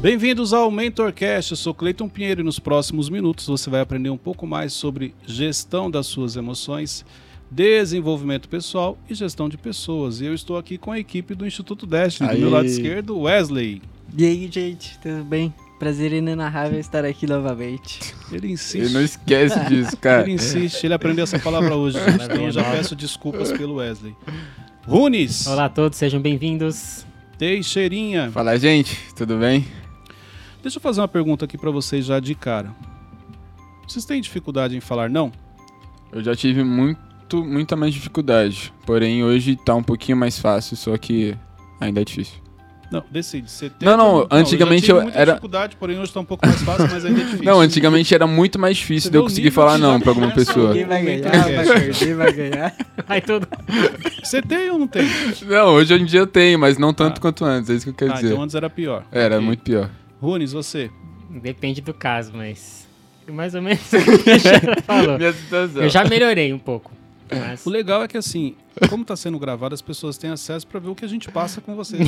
Bem-vindos ao MentorCast, eu sou Cleiton Pinheiro e nos próximos minutos você vai aprender um pouco mais sobre gestão das suas emoções, desenvolvimento pessoal e gestão de pessoas. E eu estou aqui com a equipe do Instituto Destiny, do meu lado esquerdo, Wesley. E aí, gente, tudo bem? Prazer inenarrável estar aqui novamente. Ele insiste. Ele não esquece disso, cara. Ele insiste, ele aprendeu essa palavra hoje, gente, então eu já peço desculpas pelo Wesley. Runes! Olá a todos, sejam bem-vindos. Teixeirinha. Fala, gente, tudo bem? Deixa eu fazer uma pergunta aqui pra vocês já de cara. Vocês têm dificuldade em falar não? Eu já tive muito, muita mais dificuldade. Porém, hoje tá um pouquinho mais fácil, só que ainda é difícil. Não, decide. Você tem Não, não, antigamente eu, já eu tive muita era- dificuldade, porém hoje tá um pouco mais fácil, mas ainda é difícil. Não, antigamente era muito mais difícil Você de eu conseguir falar não pra alguma pessoa. Quem vai ganhar, vai perder, vai ganhar. Aí tudo. Você tem ou não tem? Não, hoje em dia eu tenho, mas não tanto Ah. quanto antes, é isso que eu quero ah, dizer. então antes era pior. Era muito pior. Runes, você. Depende do caso, mas. Mais ou menos o que o Teixeira falou. Minha situação. Eu já melhorei um pouco. Mas. O legal é que assim, como tá sendo gravado, as pessoas têm acesso pra ver o que a gente passa com vocês.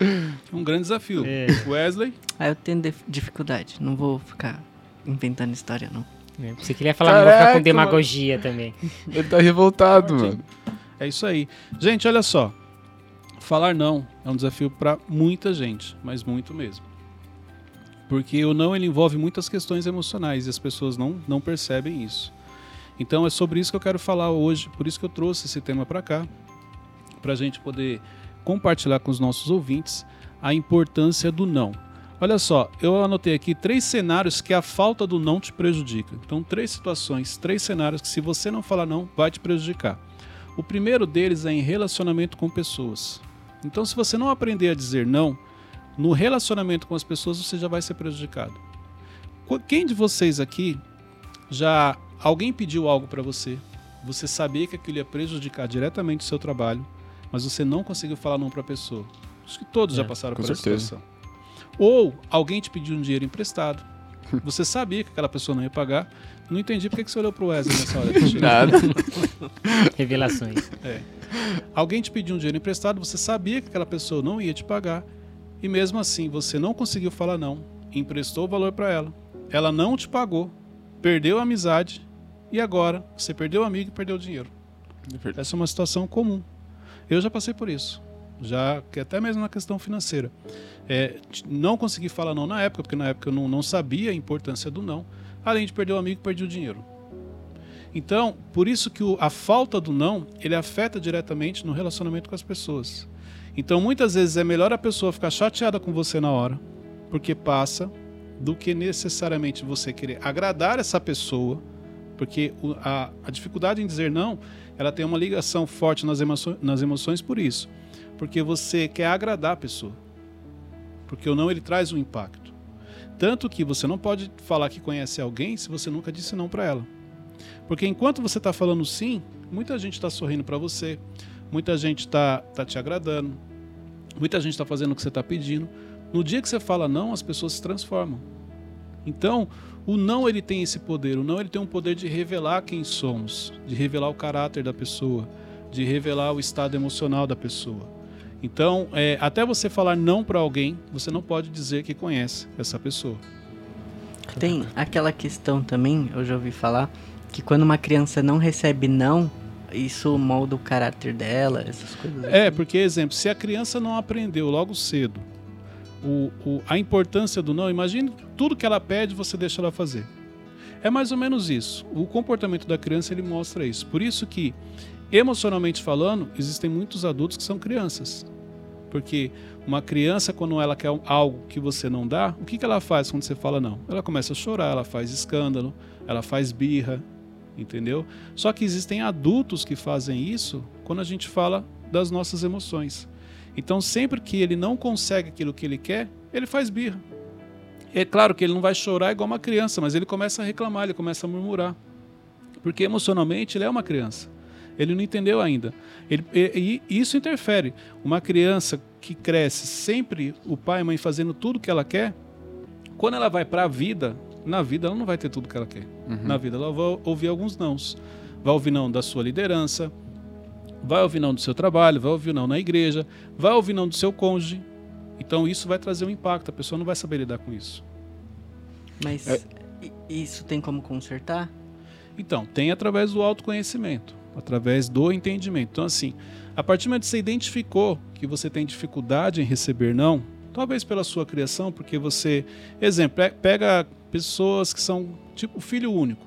É um grande desafio. É. Wesley, Ah, eu tenho dif- dificuldade, não vou ficar inventando história, não. É, Você queria falar, não vou ficar Caraca, com demagogia também. Ele tá revoltado, mano. é isso aí. Gente, olha só. Falar não é um desafio pra muita gente, mas muito mesmo. Porque o não ele envolve muitas questões emocionais e as pessoas não, não percebem isso. Então é sobre isso que eu quero falar hoje, por isso que eu trouxe esse tema para cá, para a gente poder compartilhar com os nossos ouvintes a importância do não. Olha só, eu anotei aqui três cenários que a falta do não te prejudica. Então, três situações, três cenários que se você não falar não, vai te prejudicar. O primeiro deles é em relacionamento com pessoas. Então, se você não aprender a dizer não, no relacionamento com as pessoas você já vai ser prejudicado. Qu- Quem de vocês aqui já alguém pediu algo para você, você sabia que aquilo ia prejudicar diretamente o seu trabalho, mas você não conseguiu falar não para a pessoa? Acho que todos já É, passaram com por essa certeza. situação. Ou alguém te pediu um dinheiro emprestado. Você sabia que aquela pessoa não ia pagar. Não entendi por que você olhou pro Wesley nessa hora. Nada. Revelações. Alguém te pediu um dinheiro emprestado, você sabia que aquela pessoa não ia te pagar, e mesmo assim você não conseguiu falar não, emprestou o valor para ela, ela não te pagou, perdeu a amizade, e agora você perdeu o amigo e perdeu o dinheiro. Essa é uma situação comum. Eu já passei por isso. Já que até mesmo na questão financeira. É, não consegui falar não na época, porque na época eu não, não sabia a importância do não. Além de perder o amigo, perdi o dinheiro. Então, por isso que o- a falta do não, ele afeta diretamente no relacionamento com as pessoas. Então, muitas vezes é melhor a pessoa ficar chateada com você na hora, porque passa, do que necessariamente você querer agradar essa pessoa, porque a, a dificuldade em dizer não, ela tem uma ligação forte nas, emoções, nas emoções por isso. Porque você quer agradar a pessoa. Porque o não, ele traz um impacto. Tanto que você não pode falar que conhece alguém se você nunca disse não para ela. Porque enquanto você está falando sim, muita gente está sorrindo para você, muita gente está tá te agradando, muita gente está fazendo o que você está pedindo. No dia que você fala não, as pessoas se transformam. Então, o não ele tem esse poder. O não ele tem um poder de revelar quem somos, de revelar o caráter da pessoa, de revelar o estado emocional da pessoa. Então, é, até você falar não para alguém, você não pode dizer que conhece essa pessoa. Tem aquela questão também, eu já ouvi falar, que quando uma criança não recebe não, isso molda o caráter dela, essas coisas. É, assim. porque, exemplo, se a criança não aprendeu logo cedo o, o- a importância do não, imagine tudo que ela pede, você deixa ela fazer. É mais ou menos isso. O comportamento da criança ele mostra isso. Por isso que, emocionalmente falando, existem muitos adultos que são crianças. Porque uma criança, quando ela quer algo que você não dá, o que, que ela faz quando você fala não? Ela começa a chorar, ela faz escândalo, ela faz birra, entendeu? Só que existem adultos que fazem isso quando a gente fala das nossas emoções. Então, sempre que ele não consegue aquilo que ele quer, ele faz birra. É claro que ele não vai chorar igual uma criança, mas ele começa a reclamar, ele começa a murmurar. Porque emocionalmente ele é uma criança. Ele não entendeu ainda. Ele- e, e isso interfere. Uma criança que cresce sempre o pai e a mãe fazendo tudo o que ela quer, quando ela vai para a vida, na vida ela não vai ter tudo o que ela quer. Na vida ela vai ouvir alguns nãos. Vai ouvir não da sua liderança, vai ouvir não do seu trabalho, vai ouvir não na igreja, vai ouvir não do seu cônjuge. Então isso vai trazer um impacto, a pessoa não vai saber lidar com isso. Mas É. isso tem como consertar? Então, tem através do autoconhecimento, através do entendimento. Então, assim, a partir do momento que você identificou que você tem dificuldade em receber não, talvez pela sua criação, porque você. Exemplo, pega pessoas que são tipo filho único,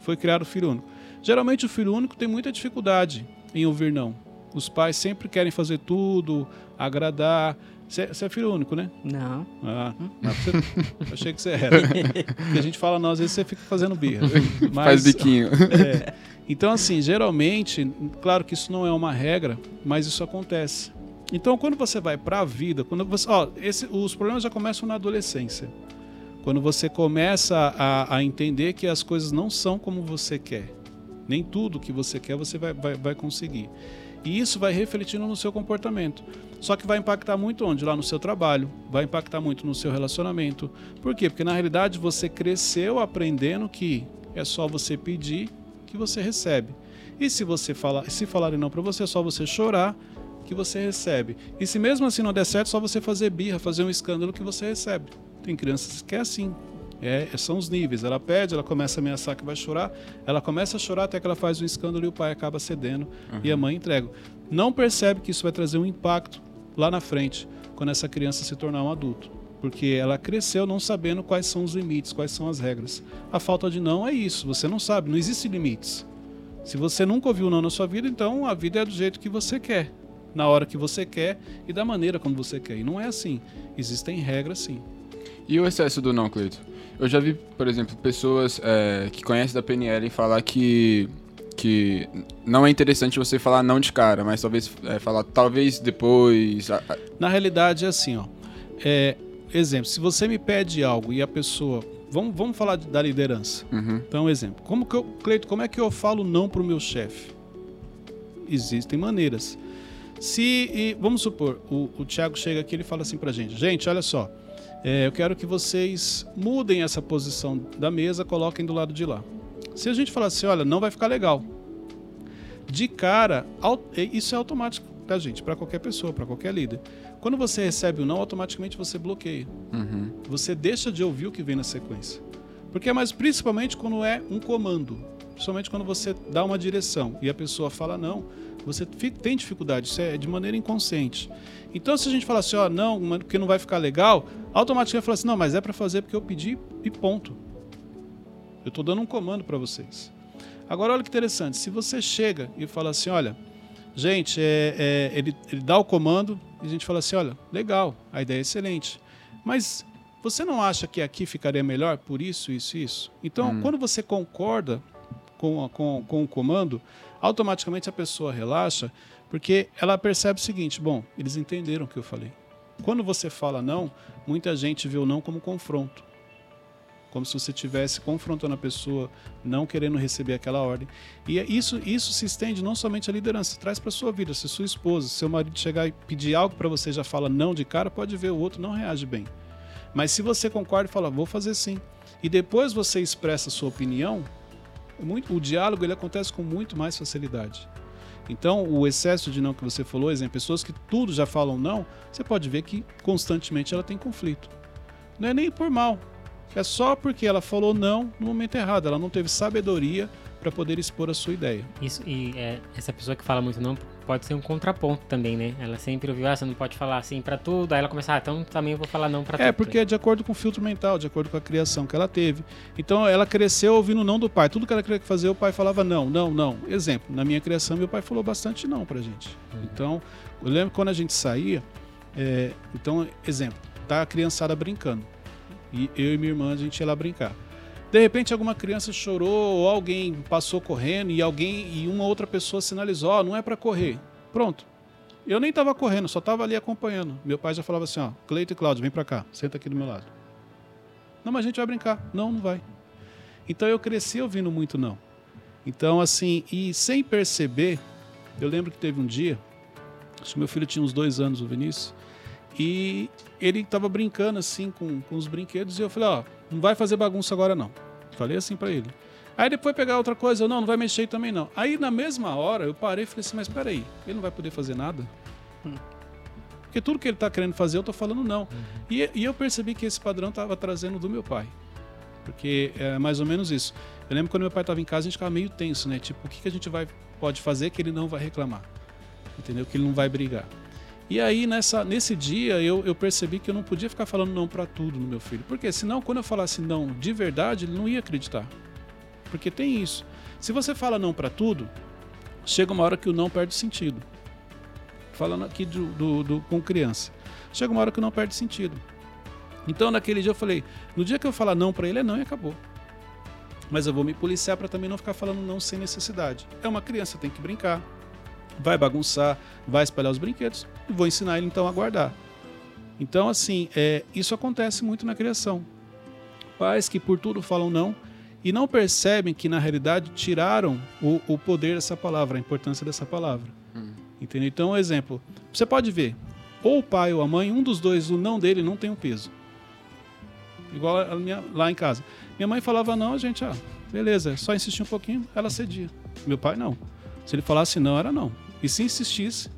foi criado filho único. Geralmente o filho único tem muita dificuldade em ouvir não. Os pais sempre querem fazer tudo, agradar. Você é filho único, né? Não. Ah, você- eu achei que você era. Porque a gente fala não, às vezes você fica fazendo birra. Faz Mas- biquinho. é. Então, assim, geralmente, claro que isso não é uma regra, mas isso acontece. Então, quando você vai para a vida, quando você, ó, esse- os problemas já começam na adolescência. Quando você começa a, a entender que as coisas não são como você quer. Nem tudo que você quer você vai, vai, vai conseguir. E isso vai refletindo no seu comportamento. Só que vai impactar muito onde? Lá no seu trabalho, vai impactar muito no seu relacionamento. Por quê? Porque na realidade você cresceu aprendendo que é só você pedir que você recebe. E se você falar, se falarem não para você, é só você chorar que você recebe. E se mesmo assim não der certo, é só você fazer birra, fazer um escândalo que você recebe. Tem crianças que é assim. É, são os níveis. Ela pede, ela começa a ameaçar que vai chorar, ela começa a chorar até que ela faz um escândalo e o pai acaba cedendo e a mãe entrega. Não percebe que isso vai trazer um impacto lá na frente, quando essa criança se tornar um adulto. Porque ela cresceu não sabendo quais são os limites, quais são as regras. A falta de não é isso, você não sabe, não existem limites. Se você nunca ouviu não na sua vida, então a vida é do jeito que você quer, na hora que você quer e da maneira como você quer. E não é assim. Existem regras sim. E o excesso do não, Cleito? Eu já vi, por exemplo, pessoas é, que conhecem da PNL falar que, que não é interessante você falar não de cara, mas talvez é, falar talvez depois. Na realidade é assim, ó. É, exemplo, se você me pede algo e a pessoa. Vamos, vamos falar da liderança. Uhum. Então, exemplo. Como que eu, Cleito, como é que eu falo não pro meu chefe? Existem maneiras. Se, e vamos supor, o, o Thiago chega aqui e ele fala assim pra gente: gente, olha só, é, eu quero que vocês mudem essa posição da mesa, coloquem do lado de lá. Se a gente falar assim, olha, não vai ficar legal. De cara, é- isso é automático, tá, gente? Para qualquer pessoa, para qualquer líder. Quando você recebe o não, automaticamente você bloqueia. Uhum. Você deixa de ouvir o que vem na sequência. Porque é mais principalmente quando é um comando. Principalmente quando você dá uma direção e a pessoa fala não, você tem dificuldade, isso é de maneira inconsciente. Então se a gente falar assim, ó, não, mas porque não vai ficar legal, automaticamente fala assim, não, mas é para fazer porque eu pedi e ponto. Eu estou dando um comando para vocês. Agora olha que interessante, se você chega e fala assim, olha, gente, é, é, ele, ele dá o comando e a gente fala assim, olha, legal, a ideia é excelente, mas você não acha que aqui ficaria melhor por isso, isso, isso? Então, Hum. quando você concorda com, com, com o comando, automaticamente a pessoa relaxa, porque ela percebe o seguinte: bom, eles entenderam o que eu falei. Quando você fala não, muita gente vê o não como confronto. Como se você estivesse confrontando a pessoa, não querendo receber aquela ordem. E é isso, isso se estende não somente à liderança, traz para sua vida. Se sua esposa, seu marido chegar e pedir algo para você já fala não de cara, pode ver o outro não reage bem. Mas se você concorda e fala, vou fazer sim, e depois você expressa sua opinião, muito- o diálogo ele acontece com muito mais facilidade. Então, o excesso de não que você falou, exemplo, pessoas que tudo já falam não, você pode ver que constantemente ela tem conflito. Não é nem por mal, é só porque ela falou não no momento errado, ela não teve sabedoria para poder expor a sua ideia. Isso, e é, essa pessoa que fala muito não pode ser um contraponto também, né? Ela sempre ouviu, ah, você não pode falar assim pra tudo, aí ela começa, ah, então também eu vou falar não pra tudo. É, porque é de acordo com o filtro mental, de acordo com a criação que ela teve. Então ela cresceu ouvindo não do pai. Tudo que ela queria fazer, o pai falava não, não, não. Exemplo, na minha criação, meu pai falou bastante não pra gente. Então, eu lembro quando a gente saía, é, então, exemplo, tá a criançada brincando. E eu e minha irmã, a gente ia lá brincar. De repente, alguma criança chorou, ou alguém passou correndo, e alguém e uma outra pessoa sinalizou: Ó, não é pra correr. Pronto. Eu nem tava correndo, só tava ali acompanhando. Meu pai já falava assim: Ó, Cleito e Cláudio, vem pra cá, senta aqui do meu lado. Não, mas a gente vai brincar. Não, não vai. Então eu cresci ouvindo muito não. Então, assim, e sem perceber, eu lembro que teve um dia, acho que meu filho tinha uns dois anos, o Vinícius, e ele tava brincando assim com, com os brinquedos, e eu falei, ó, não vai fazer bagunça agora não. Falei assim pra ele. Aí depois pegar outra coisa, eu, não, não vai mexer também não. Aí na mesma hora eu parei e falei assim, mas peraí, ele não vai poder fazer nada? Porque tudo que ele está querendo fazer, eu estou falando não. E, e eu percebi que esse padrão estava trazendo do meu pai. Porque é mais ou menos isso. Eu lembro quando meu pai estava em casa, a gente ficava meio tenso, né? Tipo, o que, que a gente vai, pode fazer que ele não vai reclamar? Entendeu? Que ele não vai brigar. E aí, nessa, nesse dia, eu, eu percebi que eu não podia ficar falando não para tudo no meu filho. Porque senão, quando eu falasse não de verdade, ele não ia acreditar. Porque tem isso. Se você fala não para tudo, chega uma hora que o não perde sentido. Falando aqui do, do, do, com criança. Chega uma hora que o não perde sentido. Então, naquele dia eu falei, no dia que eu falar não para ele, é não e acabou. Mas eu vou me policiar para também não ficar falando não sem necessidade. É uma criança, tem que brincar, vai bagunçar, vai espalhar os brinquedos, e vou ensinar ele então a guardar. Então, assim, é, isso acontece muito na criação. Pais que por tudo falam não e não percebem que na realidade tiraram o, o poder dessa palavra, a importância dessa palavra. Hum. Entendeu? Então, um exemplo, você pode ver, ou o pai ou a mãe, um dos dois, o não dele não tem um peso. Igual minha, lá em casa. Minha mãe falava não, a gente, ah, beleza, só insistir um pouquinho, ela cedia. Meu pai não. Se ele falasse não, era não. E se insistisse,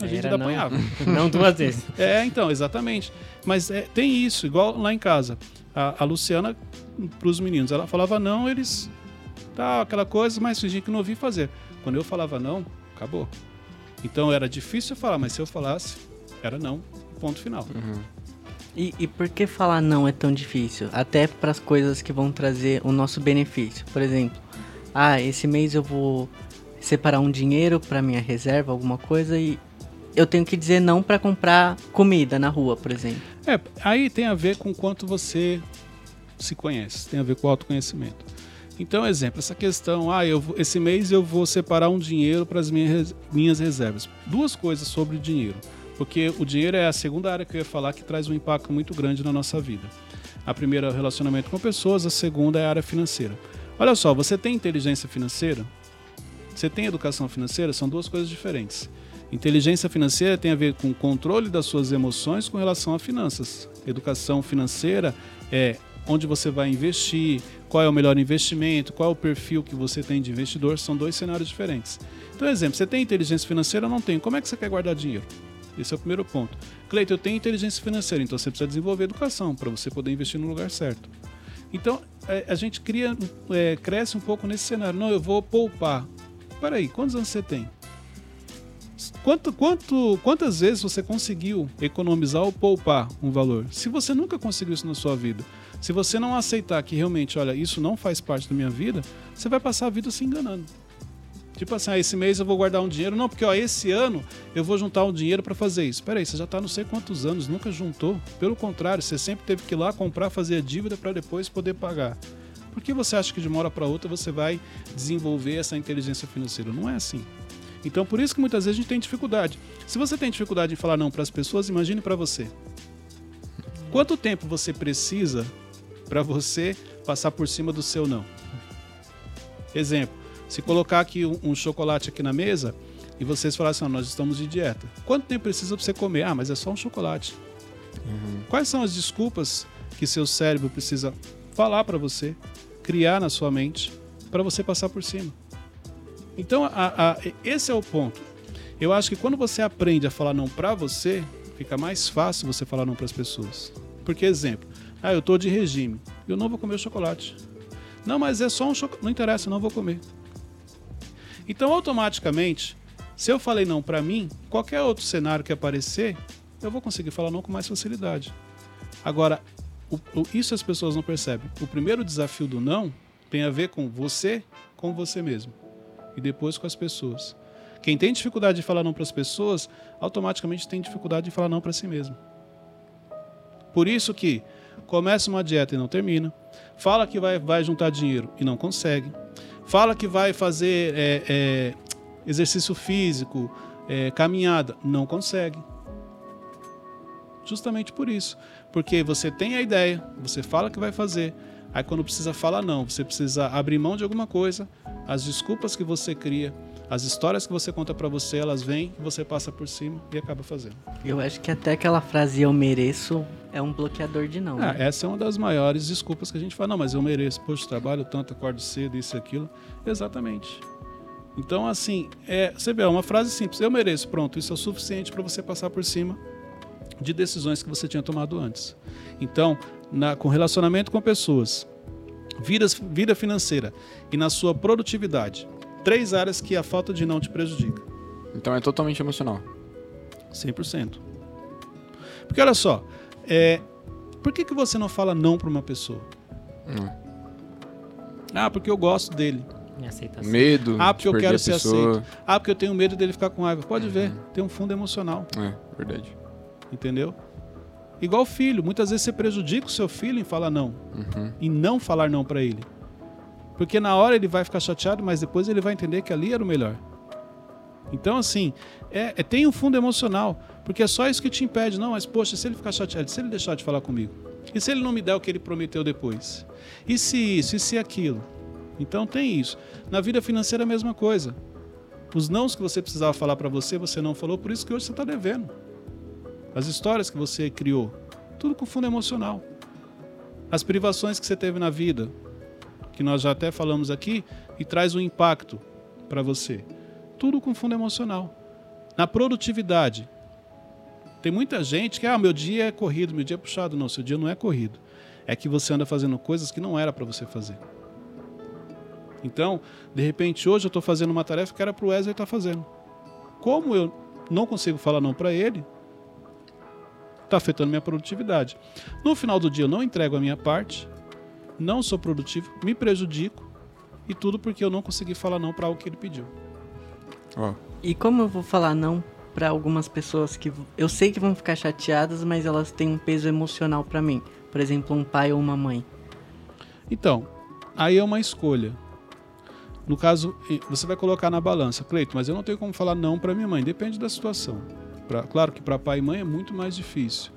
a gente ainda apanhava. Não duas vezes. É, então, exatamente. Mas é, tem isso, igual lá em casa. A, a Luciana, para os meninos, ela falava não, eles. Tá, aquela coisa, mas fingia que não ouvia fazer. Quando eu falava não, acabou. Então era difícil falar, mas se eu falasse, era não, ponto final. Uhum. E, e por que falar não é tão difícil? Até para as coisas que vão trazer o nosso benefício. Por exemplo, ah, esse mês eu vou separar um dinheiro para minha reserva, alguma coisa, e eu tenho que dizer não para comprar comida na rua, por exemplo. É, aí tem a ver com quanto você se conhece, tem a ver com o autoconhecimento. Então, exemplo, essa questão, ah, eu, esse mês eu vou separar um dinheiro para as minhas, minhas reservas. Duas coisas sobre dinheiro, porque o dinheiro é a segunda área que eu ia falar que traz um impacto muito grande na nossa vida. A primeira é o relacionamento com pessoas, a segunda é a área financeira. Olha só, você tem inteligência financeira? Você tem educação financeira? São duas coisas diferentes. Inteligência financeira tem a ver com o controle das suas emoções com relação a finanças. Educação financeira é onde você vai investir, qual é o melhor investimento, qual é o perfil que você tem de investidor, são dois cenários diferentes. Então, exemplo, você tem inteligência financeira ou não tem? Como é que você quer guardar dinheiro? Esse é o primeiro ponto. Cleiton, eu tenho inteligência financeira, então você precisa desenvolver educação para você poder investir no lugar certo. Então, é, a gente cria, é, cresce um pouco nesse cenário. Não, eu vou poupar. Peraí, quantos anos você tem? Quanto, quanto, quantas vezes você conseguiu economizar ou poupar um valor? Se você nunca conseguiu isso na sua vida, se você não aceitar que realmente, olha, isso não faz parte da minha vida, você vai passar a vida se enganando. Tipo assim, ah, esse mês eu vou guardar um dinheiro. Não, porque ó, esse ano eu vou juntar um dinheiro para fazer isso. Peraí, você já está não sei quantos anos, nunca juntou. Pelo contrário, você sempre teve que ir lá comprar, fazer a dívida para depois poder pagar. Por que você acha que de uma hora para outra você vai desenvolver essa inteligência financeira? Não é assim. Então, por isso que muitas vezes a gente tem dificuldade. Se você tem dificuldade em falar não para as pessoas, imagine para você. Quanto tempo você precisa para você passar por cima do seu não? Exemplo, se colocar aqui um, um chocolate aqui na mesa e vocês falassem, assim, nós estamos de dieta. Quanto tempo precisa para você comer? Ah, mas é só um chocolate. Uhum. Quais são as desculpas que seu cérebro precisa falar para você, criar na sua mente, para você passar por cima? Então, a, a, esse é o ponto. Eu acho que quando você aprende a falar não para você, fica mais fácil você falar não para as pessoas. Porque, exemplo, ah, eu estou de regime, eu não vou comer chocolate. Não, mas é só um chocolate. Não interessa, eu não vou comer. Então, automaticamente, se eu falei não para mim, qualquer outro cenário que aparecer, eu vou conseguir falar não com mais facilidade. Agora, o, o, isso as pessoas não percebem. O primeiro desafio do não tem a ver com você, com você mesmo e depois com as pessoas. Quem tem dificuldade de falar não para as pessoas, automaticamente tem dificuldade de falar não para si mesmo. Por isso que começa uma dieta e não termina, fala que vai, vai juntar dinheiro e não consegue, fala que vai fazer é, é, exercício físico, é, caminhada, não consegue. Justamente por isso. Porque você tem a ideia, você fala que vai fazer, aí quando precisa falar não, você precisa abrir mão de alguma coisa, as desculpas que você cria, as histórias que você conta para você, elas vêm, você passa por cima e acaba fazendo. Eu acho que até aquela frase eu mereço é um bloqueador de não. Ah, né? Essa é uma das maiores desculpas que a gente fala, não, mas eu mereço, poxa, trabalho tanto, acordo cedo, isso e aquilo. Exatamente. Então, assim, é, você vê, é uma frase simples, eu mereço, pronto, isso é o suficiente para você passar por cima de decisões que você tinha tomado antes. Então, na, com relacionamento com pessoas, vida, vida financeira e na sua produtividade, três áreas que a falta de não te prejudica. Então é totalmente emocional. 100%. Porque olha só, é, por que, que você não fala não para uma pessoa? Hum. Ah, porque eu gosto dele. Aceitação. Medo. Ah, porque de eu quero ser pessoa. aceito. Ah, porque eu tenho medo dele ficar com raiva. Pode ver, tem um fundo emocional, É, verdade. Entendeu? Igual filho, muitas vezes você prejudica o seu filho em falar não Uhum. e não falar não para ele. Porque na hora ele vai ficar chateado, mas depois ele vai entender que ali era o melhor. Então, assim, é, é- tem um fundo emocional, porque é só isso que te impede. Não, mas poxa, se ele ficar chateado, se ele deixar de falar comigo? E se ele não me der o que ele prometeu depois? E se isso, e se aquilo? Então tem isso. Na vida financeira é a mesma coisa. Os nãos que você precisava falar para você, você não falou, por isso que hoje você está devendo. As histórias que você criou, tudo com fundo emocional. As privações que você teve na vida, que nós já até falamos aqui, e traz um impacto para você. Tudo com fundo emocional. Na produtividade, tem muita gente que, ah, meu dia é corrido, meu dia é puxado. Não, seu dia não é corrido. É que você anda fazendo coisas que não era para você fazer. Então, de repente, hoje eu estou fazendo uma tarefa que era para o Wesley estar fazendo. Como eu não consigo falar não para ele, está afetando minha produtividade. No final do dia, eu não entrego a minha parte, não sou produtivo, me prejudico, e tudo porque eu não consegui falar não para algo que ele pediu. Ó, E como eu vou falar não pra algumas pessoas que eu sei que vão ficar chateadas, mas elas têm um peso emocional pra mim? Por exemplo, um pai ou uma mãe. Então, aí é uma escolha. No caso, você vai colocar na balança, Cleito, mas eu não tenho como falar não para minha mãe, depende da situação. Pra- claro que para pai e mãe é muito mais difícil.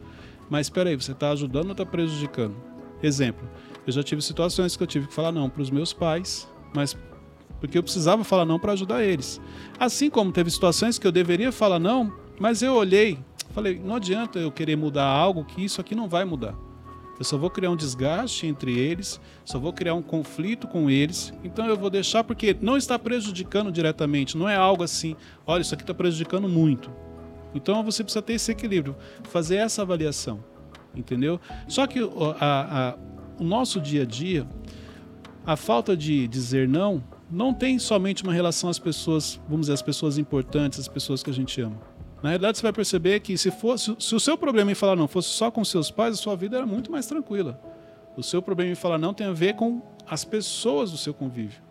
Mas espera aí, você está ajudando ou está prejudicando? Exemplo, eu já tive situações que eu tive que falar não para os meus pais, mas porque eu precisava falar não para ajudar eles. Assim como teve situações que eu deveria falar não, mas eu olhei, falei, não adianta eu querer mudar algo que isso aqui não vai mudar. Eu só vou criar um desgaste entre eles, só vou criar um conflito com eles. Então eu vou deixar porque não está prejudicando diretamente, não é algo assim, olha, isso aqui está prejudicando muito. Então você precisa ter esse equilíbrio, fazer essa avaliação, entendeu? Só que a- a- o nosso dia a dia, a falta de dizer não, não tem somente uma relação às pessoas, vamos dizer, às pessoas importantes, às pessoas que a gente ama. Na realidade, você vai perceber que se, fosse, se o seu problema em falar não fosse só com seus pais, a sua vida era muito mais tranquila. O seu problema em falar não tem a ver com as pessoas do seu convívio.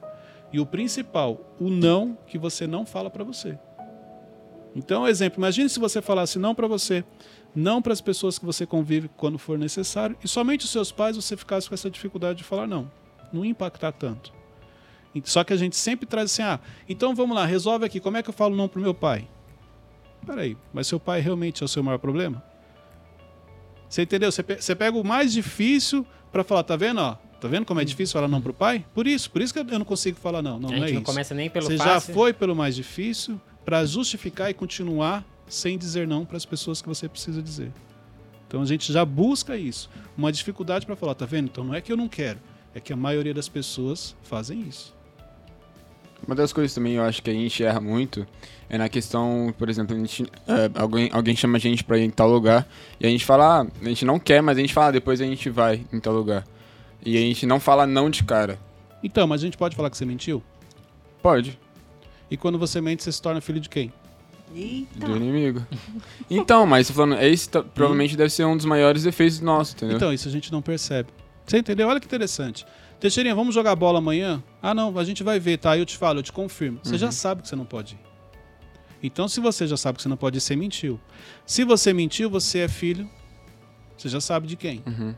E o principal, o não que você não fala para você. Então, exemplo, imagine se você falasse não para você, não para as pessoas que você convive quando for necessário, e somente os seus pais você ficasse com essa dificuldade de falar não. Não impactar tanto. Só que a gente sempre traz assim, ah, então vamos lá, resolve aqui, como é que eu falo não pro meu pai? Peraí, mas seu pai realmente é o seu maior problema? Você entendeu? Você, pe- você pega o mais difícil para falar, tá vendo, ó? Tá vendo como é difícil falar não pro pai? Por isso, por isso que eu não consigo falar não. Não, a não gente é não isso. começa nem pelo Você já foi pelo mais difícil para justificar e continuar sem dizer não para as pessoas que você precisa dizer. Então a gente já busca isso. Uma dificuldade para falar, tá vendo? Então não é que eu não quero, é que a maioria das pessoas fazem isso. Uma das coisas também eu acho que a gente erra muito é na questão, por exemplo, a gente, é, alguém, alguém chama a gente pra ir em tal lugar e a gente fala, ah, a gente não quer, mas a gente fala, ah, depois a gente vai em tal lugar. E a gente não fala não de cara. Então, mas a gente pode falar que você mentiu? Pode, E quando você mente, você se torna filho de quem? Eita! do inimigo. Então, mas tô falando, esse tá- provavelmente deve ser um dos maiores defeitos nossos, entendeu? Então, isso a gente não percebe. Você entendeu? Olha que interessante. Teixeirinha, vamos jogar bola amanhã? Ah, não, a gente vai ver, tá? Eu te falo, eu te confirmo. Você já sabe que você não pode ir. Então, se você já sabe que você não pode ir, você mentiu. Se você mentiu, você é filho, você já sabe de quem. Uhum.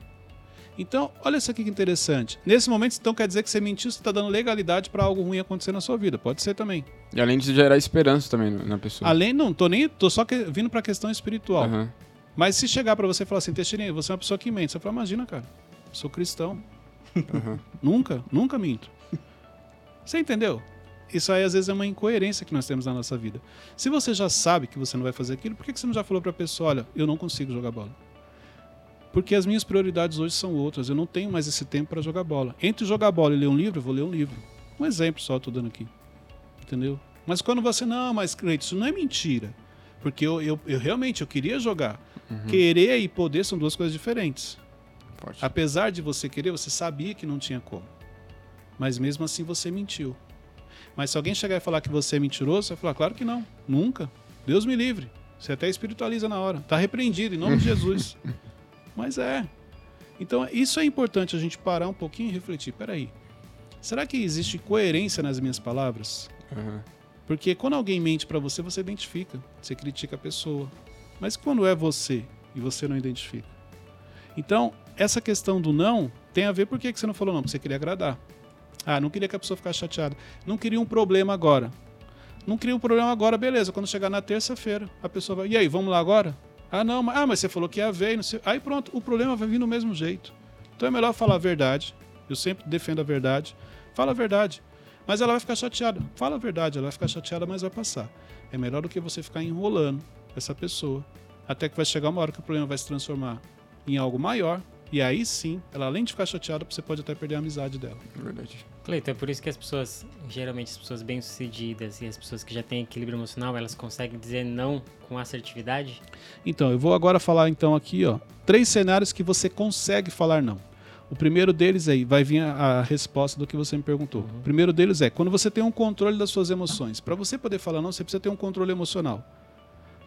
Então, olha isso aqui que interessante. Nesse momento, então, quer dizer que você mentiu, você está dando legalidade para algo ruim acontecer na sua vida. Pode ser também. E além de gerar esperança também na pessoa. Além, não, tô nem, tô só que- vindo para a questão espiritual. Aham. Mas se chegar para você e falar assim, Teixeirinha, você é uma pessoa que mente. Você fala, imagina, cara, sou cristão. Aham. Nunca, nunca minto. Você entendeu? Isso aí às vezes é uma incoerência que nós temos na nossa vida. Se você já sabe que você não vai fazer aquilo, por que que você não já falou para a pessoa, olha, eu não consigo jogar bola? Porque as minhas prioridades hoje são outras. Eu não tenho mais esse tempo para jogar bola. Entre jogar bola e ler um livro, eu vou ler um livro. Um exemplo só estou dando aqui. Entendeu? Mas quando você, não, mas Cleiton, isso não é mentira. Porque eu, eu, eu realmente eu queria jogar. Querer e poder são duas coisas diferentes. Forte. Apesar de você querer, você sabia que não tinha como. Mas mesmo assim você mentiu. Mas se alguém chegar e falar que você é mentiroso, você vai falar, claro que não. Nunca. Deus me livre. Você até espiritualiza na hora. Tá repreendido em nome de Jesus. Mas é. Então isso é importante a gente parar um pouquinho e refletir. Peraí. Será que existe coerência nas minhas palavras? Aham. Porque quando alguém mente pra você, você identifica. Você critica a pessoa. Mas quando é você e você não identifica? Então, essa questão do não tem a ver por que que você não falou não? Porque você queria agradar. Ah, não queria que a pessoa ficasse chateada. Não queria um problema agora. Não queria um problema agora, beleza. Quando chegar na terça-feira, a pessoa vai. E aí, vamos lá agora? Ah, não, mas, ah, mas você falou que ia ver. Não sei... Aí pronto, o problema vai vir do mesmo jeito. Então é melhor falar a verdade. Eu sempre defendo a verdade. Fala a verdade. Mas ela vai ficar chateada. Fala a verdade, ela vai ficar chateada, mas vai passar. É melhor do que você ficar enrolando essa pessoa. Até que vai chegar uma hora que o problema vai se transformar em algo maior. E aí sim, ela além de ficar chateada, você pode até perder a amizade dela. Verdade. Cleiton, é por isso que as pessoas, geralmente as pessoas bem-sucedidas e as pessoas que já têm equilíbrio emocional, elas conseguem dizer não com assertividade? Então, eu vou agora falar então aqui, ó, três cenários que você consegue falar não. O primeiro deles aí vai vir a, a resposta do que você me perguntou. O primeiro deles é quando você tem um controle das suas emoções. Para você poder falar não, você precisa ter um controle emocional.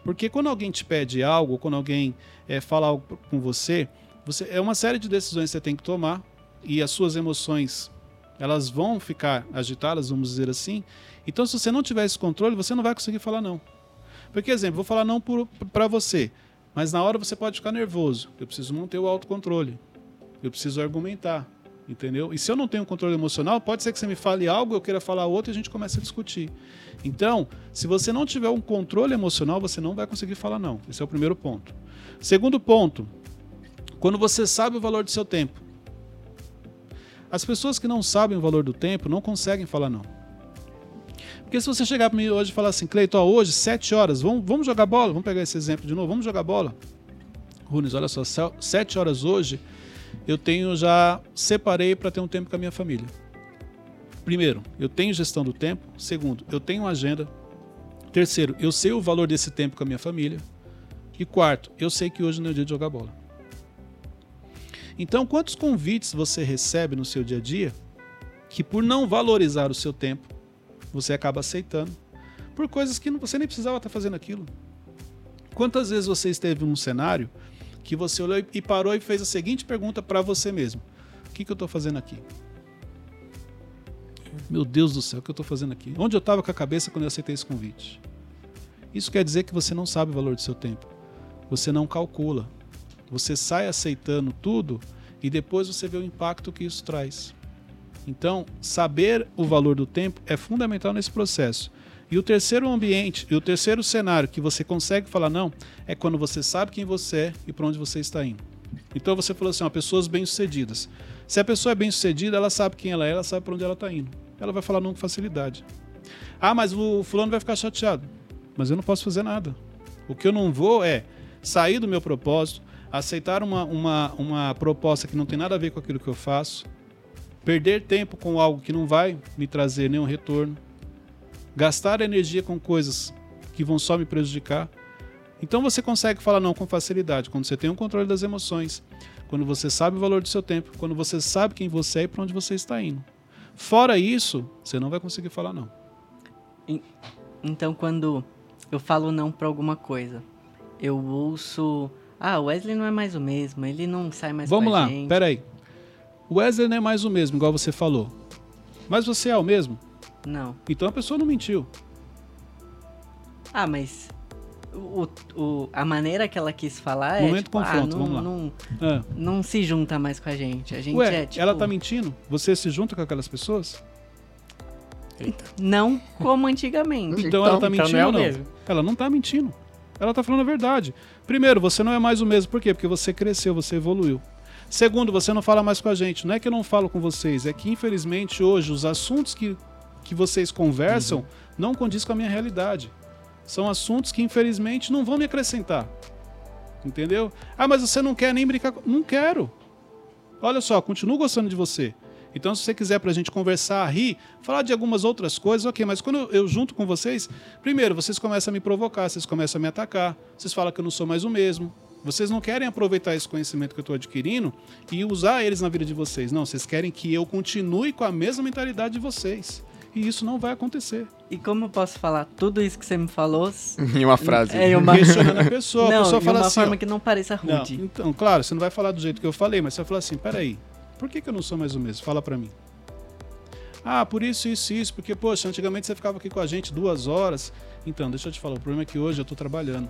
Porque quando alguém te pede algo, quando alguém é, fala algo com você, você é uma série de decisões que você tem que tomar e as suas emoções elas vão ficar agitadas, vamos dizer assim. Então, se você não tiver esse controle, você não vai conseguir falar não. Porque, exemplo, vou falar não para você, mas na hora você pode ficar nervoso. Eu preciso manter o autocontrole. Eu preciso argumentar, entendeu? E se eu não tenho controle emocional, pode ser que você me fale algo, eu queira falar outro e a gente comece a discutir. Então, se você não tiver um controle emocional, você não vai conseguir falar não. Esse é o primeiro ponto. Segundo ponto, quando você sabe o valor do seu tempo. As pessoas que não sabem o valor do tempo não conseguem falar não. Porque se você chegar para mim hoje e falar assim, Cleiton, ó, hoje, 7 horas, vamos, vamos jogar bola? Vamos pegar esse exemplo de novo, vamos jogar bola? Runes, olha só, 7 horas hoje, eu tenho já separei para ter um tempo com a minha família. Primeiro, eu tenho gestão do tempo. Segundo, eu tenho agenda. Terceiro, eu sei o valor desse tempo com a minha família. E quarto, eu sei que hoje não é dia de jogar bola. Então, quantos convites você recebe no seu dia a dia que, por não valorizar o seu tempo, você acaba aceitando por coisas que você nem precisava estar fazendo aquilo? Quantas vezes você esteve num cenário que você olhou e parou e fez a seguinte pergunta para você mesmo: O que, que eu estou fazendo aqui? Meu Deus do céu, o que eu estou fazendo aqui? Onde eu estava com a cabeça quando eu aceitei esse convite? Isso quer dizer que você não sabe o valor do seu tempo. Você não calcula. Você sai aceitando tudo e depois você vê o impacto que isso traz. Então, saber o valor do tempo é fundamental nesse processo. E o terceiro ambiente, e o terceiro cenário que você consegue falar não, é quando você sabe quem você é e para onde você está indo. Então você falou assim, ó, pessoas bem-sucedidas. Se a pessoa é bem-sucedida, ela sabe quem ela é, ela sabe para onde ela está indo. Ela vai falar não com facilidade. Ah, mas o fulano vai ficar chateado. Mas eu não posso fazer nada. O que eu não vou é sair do meu propósito, aceitar uma, uma, uma proposta que não tem nada a ver com aquilo que eu faço, perder tempo com algo que não vai me trazer nenhum retorno, gastar energia com coisas que vão só me prejudicar. Então você consegue falar não com facilidade quando você tem um controle das emoções, quando você sabe o valor do seu tempo, quando você sabe quem você é e para onde você está indo. Fora isso, você não vai conseguir falar não. Então, quando eu falo não pra alguma coisa, eu ouço. Ah, o Wesley não é mais o mesmo, ele não sai mais Vamos com a lá, gente. peraí. O Wesley não é mais o mesmo, igual você falou. Mas você é o mesmo? Não. Então a pessoa não mentiu. Ah, mas. O, o, a maneira que ela quis falar é. Momento tipo, confronto, ah, não, vamos lá. Não, Ah. não se junta mais com a gente. A gente Ué, é tipo. ela tá mentindo? Você se junta com aquelas pessoas? Não como antigamente. Então, ela tá então mentindo não é não? Ela não tá mentindo. Ela tá falando a verdade. Primeiro, você não é mais o mesmo. Por quê? Porque você cresceu, você evoluiu. Segundo, você não fala mais com a gente. Não é que eu não falo com vocês, é que infelizmente hoje os assuntos que, que vocês conversam Uhum. não condiz com a minha realidade. São assuntos que infelizmente não vão me acrescentar. Entendeu? Ah, mas você não quer nem brincar com... Não quero. Olha só, continuo gostando de você. Então, se você quiser pra gente conversar, rir, falar de algumas outras coisas, ok, mas quando eu, junto com vocês, primeiro, vocês começam a me provocar, vocês começam a me atacar, vocês falam que eu não sou mais o mesmo. Vocês não querem aproveitar esse conhecimento que eu estou adquirindo e usar eles na vida de vocês. Não, vocês querem que eu continue com a mesma mentalidade de vocês. E isso não vai acontecer. E como eu posso falar tudo isso que você me falou? Em uma frase. É uma... Questionando a pessoa. não, a pessoa de fala uma assim, forma ó, que não pareça não, rude. então, claro, você não vai falar do jeito que eu falei, mas você vai falar assim, peraí, por que, que eu não sou mais o mesmo? Fala pra mim. Ah, por isso, isso, isso, porque, poxa, antigamente você ficava aqui com a gente duas horas. Então, deixa eu te falar, o problema é que hoje eu tô trabalhando.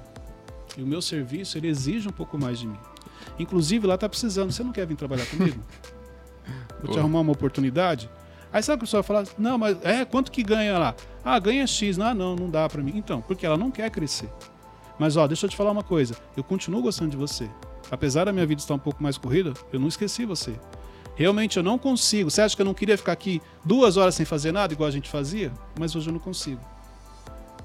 E o meu serviço, ele exige um pouco mais de mim. Inclusive, lá tá precisando. Você não quer vir trabalhar comigo? Vou te Pô. arrumar uma oportunidade? Aí sabe o que a pessoa vai falar? Não, mas é, quanto que ganha lá? Ah, ganha X. Ah, não, não dá pra mim. Então, porque ela não quer crescer. Mas, ó, deixa eu te falar uma coisa. Eu continuo gostando de você. Apesar da minha vida estar um pouco mais corrida, eu não esqueci você. Realmente eu não consigo. Você acha que eu não queria ficar aqui duas horas sem fazer nada, igual a gente fazia? Mas hoje eu não consigo.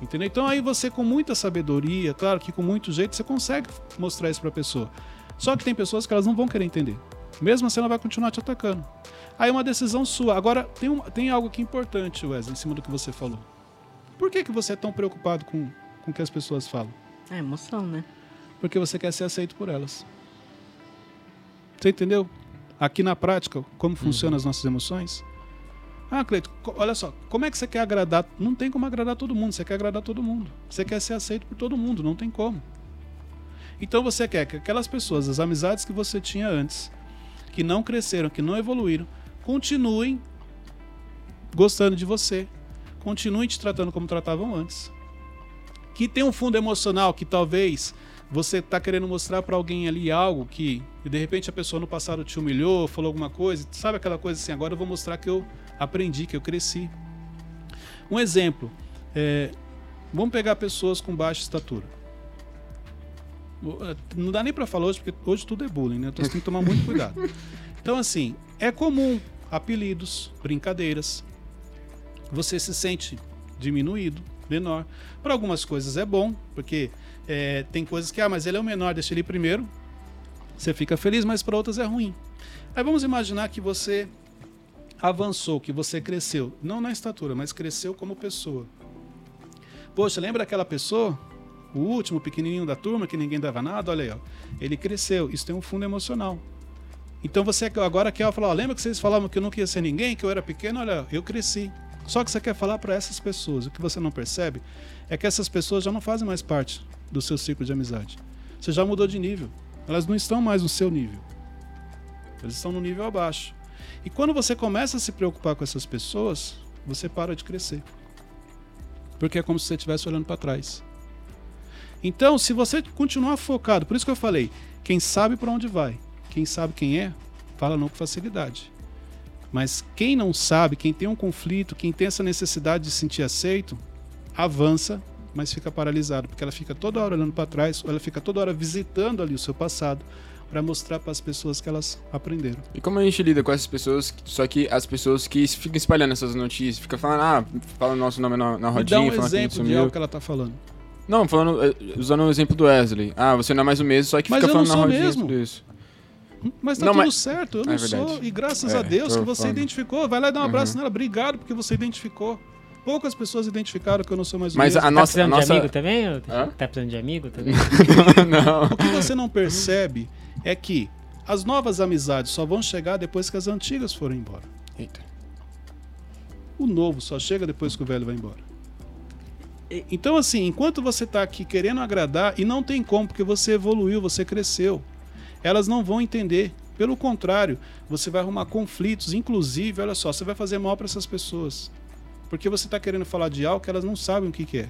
Entendeu? Então aí você, com muita sabedoria, claro que com muito jeito, você consegue mostrar isso pra pessoa. Só que tem pessoas que elas não vão querer entender. Mesmo assim, ela vai continuar te atacando. Aí é uma decisão sua. Agora, tem, um, tem algo aqui importante, Wesley, em cima do que você falou. Por que, que você é tão preocupado com, com o que as pessoas falam? É emoção, né? Porque você quer ser aceito por elas. Você entendeu? Aqui na prática, como funcionam as nossas emoções? Ah, Cleito, olha só, como é que você quer agradar? Não tem como agradar todo mundo, você quer agradar todo mundo. Você quer ser aceito por todo mundo, não tem como. Então você quer que aquelas pessoas, as amizades que você tinha antes, que não cresceram, que não evoluíram, continuem gostando de você, continuem te tratando como tratavam antes. Que tem um fundo emocional que talvez você está querendo mostrar para alguém ali algo que e de repente a pessoa no passado te humilhou, falou alguma coisa, sabe aquela coisa assim, agora eu vou mostrar que eu aprendi, que eu cresci. Um exemplo, é, vamos pegar pessoas com baixa estatura. É, Não dá nem para falar hoje, porque hoje tudo é bullying, né? Então você tem que tomar muito cuidado. Então, assim, é comum apelidos, brincadeiras. Você se sente diminuído, menor. Para algumas coisas é bom, porque é, tem coisas que, ah, mas ele é o menor, deixa ele ir primeiro. Você fica feliz, mas para outras é ruim. Aí vamos imaginar que você avançou, que você cresceu, não na estatura, mas cresceu como pessoa. Poxa, lembra aquela pessoa? O último pequenininho da turma que ninguém dava nada? Olha aí, ó. ele cresceu. Isso tem um fundo emocional. Então você agora quer falar, ó, lembra que vocês falavam que eu não queria ser ninguém, que eu era pequeno? Olha, eu cresci. Só que você quer falar para essas pessoas. O que você não percebe é que essas pessoas já não fazem mais parte do seu ciclo de amizade. Você já mudou de nível. Elas não estão mais no seu nível. Eles estão no nível abaixo. E quando você começa a se preocupar com essas pessoas, você para de crescer. Porque é como se você estivesse olhando para trás. Então, se você continuar focado, por isso que eu falei, quem sabe para onde vai, quem sabe quem é, fala não com facilidade. Mas quem não sabe, quem tem um conflito, quem tem essa necessidade de se sentir aceito, avança, mas fica paralisado, porque ela fica toda hora olhando para trás, ou ela fica toda hora visitando ali o seu passado para mostrar para as pessoas que elas aprenderam. E como a gente lida com essas pessoas, só que as pessoas que ficam espalhando essas notícias, ficam falando, ah, fala o nosso nome na, na Me dá rodinha, um exemplo de algo que ela está falando. Não, falando, eh, usando o exemplo do Wesley. Ah, você não é mais o mesmo, só que Mas fica falando na rodinha mesmo. tudo isso. Mas tá Não, tudo mas- certo, eu É não verdade. sou. E graças É, a Deus que você falando. identificou. Vai lá e dá um abraço Uhum. nela. Obrigado porque você identificou. Poucas pessoas identificaram que eu não sou mais o Mas mesmo. a Tá nossa... precisando a nossa... de amigo também? Hã? Tá precisando de amigo também? não. O que você não percebe é que as novas amizades só vão chegar depois que as antigas forem embora. Eita. O novo só chega depois que o velho vai embora. Então, assim, enquanto você está aqui querendo agradar, e não tem como, porque você evoluiu, você cresceu, elas não vão entender. Pelo contrário, você vai arrumar conflitos, inclusive, olha só, você vai fazer mal para essas pessoas. Porque você está querendo falar de algo que elas não sabem o que, que é.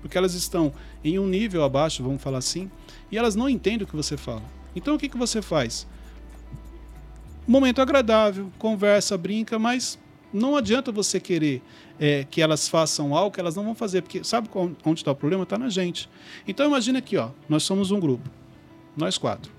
Porque elas estão em um nível abaixo, vamos falar assim, e elas não entendem o que você fala. Então, o que, que você faz? momento agradável, conversa, brinca, mas não adianta você querer é, que elas façam algo que elas não vão fazer, porque sabe onde está o problema? Está na gente. Então imagina aqui, ó, nós somos um grupo, nós quatro.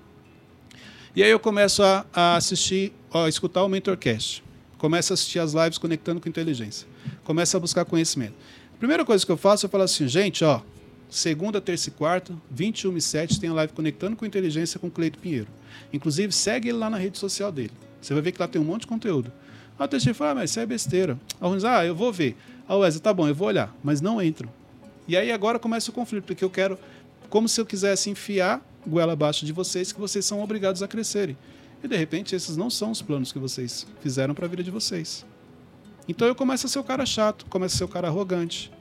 E aí eu começo a, a assistir, a escutar o Mentorcast. Começo a assistir as lives conectando com inteligência. Começo a buscar conhecimento. Primeira coisa que eu faço, eu falo assim, gente, ó, segunda, terça e quarta, 21 e 7, tem a live conectando com inteligência com Cleito Pinheiro. Inclusive, segue ele lá na rede social dele. Você vai ver que lá tem um monte de conteúdo. Ah, o Teixeira fala, ah, mas isso é besteira. A Ruiz, ah, eu vou ver. Ah, Wesley, tá bom, eu vou olhar, mas não entro. E aí agora começa o conflito, porque eu quero, como se eu quisesse enfiar goela abaixo de vocês que vocês são obrigados a crescerem. E de repente esses não são os planos que vocês fizeram para a vida de vocês. Então eu começo a ser o cara chato, começo a ser o cara arrogante.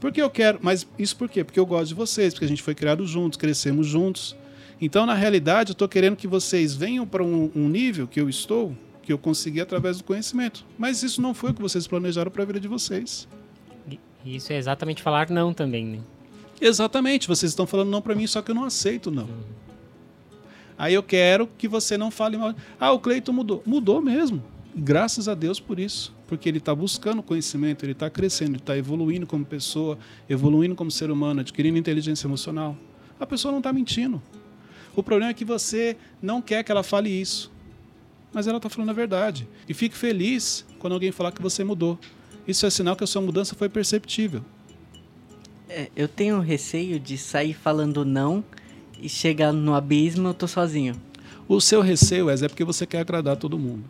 Porque eu quero, mas isso por quê? Porque eu gosto de vocês, porque a gente foi criado juntos, crescemos juntos. Então, na realidade, eu estou querendo que vocês venham para um, um nível que eu estou, que eu consegui através do conhecimento. Mas isso não foi o que vocês planejaram para a vida de vocês. Isso é exatamente falar não também, né? Exatamente, vocês estão falando não para mim, só que eu não aceito não. Aí eu quero que você não fale mal. Ah, o Cleiton mudou. Mudou mesmo. Graças a Deus por isso. Porque ele está buscando conhecimento, ele está crescendo, ele está evoluindo como pessoa, evoluindo como ser humano, adquirindo inteligência emocional. A pessoa não está mentindo. O problema é que você não quer que ela fale isso. Mas ela está falando a verdade. E fique feliz quando alguém falar que você mudou. Isso é sinal que a sua mudança foi perceptível. É, eu tenho receio de sair falando não e chegar no abismo eu tô sozinho. O seu receio, Wes, é porque você quer agradar todo mundo.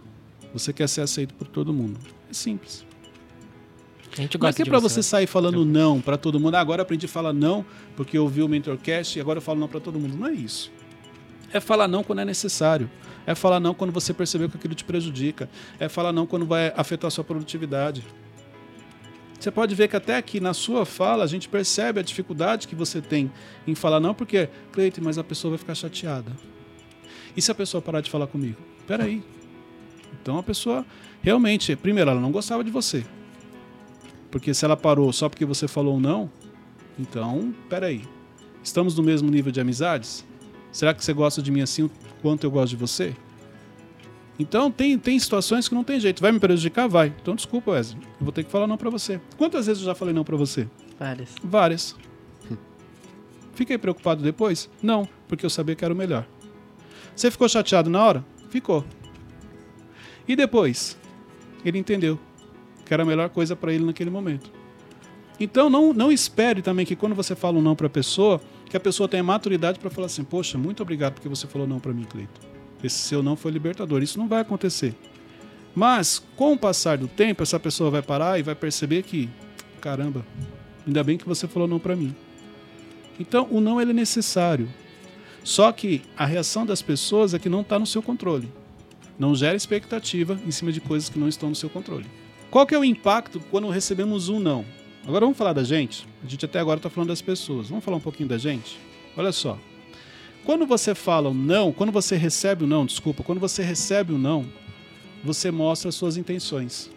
Você quer ser aceito por todo mundo. É simples. A gente Não é gosta que é pra você. você sair falando não pra todo mundo. Ah, agora aprendi a falar não porque eu ouvi o Mentorcast e agora eu falo não pra todo mundo. Não é isso. É falar não quando é necessário. É falar não quando você percebeu que aquilo te prejudica. É falar não quando vai afetar a sua produtividade. Você pode ver que até aqui na sua fala a gente percebe a dificuldade que você tem em falar não, porque, Cleiton, mas a pessoa vai ficar chateada. E se a pessoa parar de falar comigo? Peraí. Então a pessoa realmente, primeiro, ela não gostava de você. Porque se ela parou só porque você falou não, então, peraí. Estamos no mesmo nível de amizades? Será que você gosta de mim assim quanto eu gosto de você? Então tem, tem situações que não tem jeito. Vai me prejudicar? Vai. Então desculpa, Wesley. Eu vou ter que falar não pra você. Quantas vezes eu já falei não pra você? Várias. Várias. Fiquei preocupado depois? Não, porque eu sabia que era o melhor. Você ficou chateado na hora? Ficou. E depois? Ele entendeu que era a melhor coisa para ele naquele momento. Então não, não espere também que quando você fala um não para a pessoa, que a pessoa tenha maturidade para falar assim: "Poxa, muito obrigado porque você falou não para mim, Cleito. Esse seu não foi libertador". Isso não vai acontecer. Mas com o passar do tempo, essa pessoa vai parar e vai perceber que, caramba, ainda bem que você falou não para mim. Então, o não ele é necessário. Só que a reação das pessoas é que não está no seu controle. Não gera expectativa em cima de coisas que não estão no seu controle. Qual que é o impacto quando recebemos um não? Agora vamos falar da gente. A gente até agora está falando das pessoas. Vamos falar um pouquinho da gente? Olha só. Quando você fala um não, quando você recebe o não, desculpa, quando você recebe o não, você mostra as suas intenções.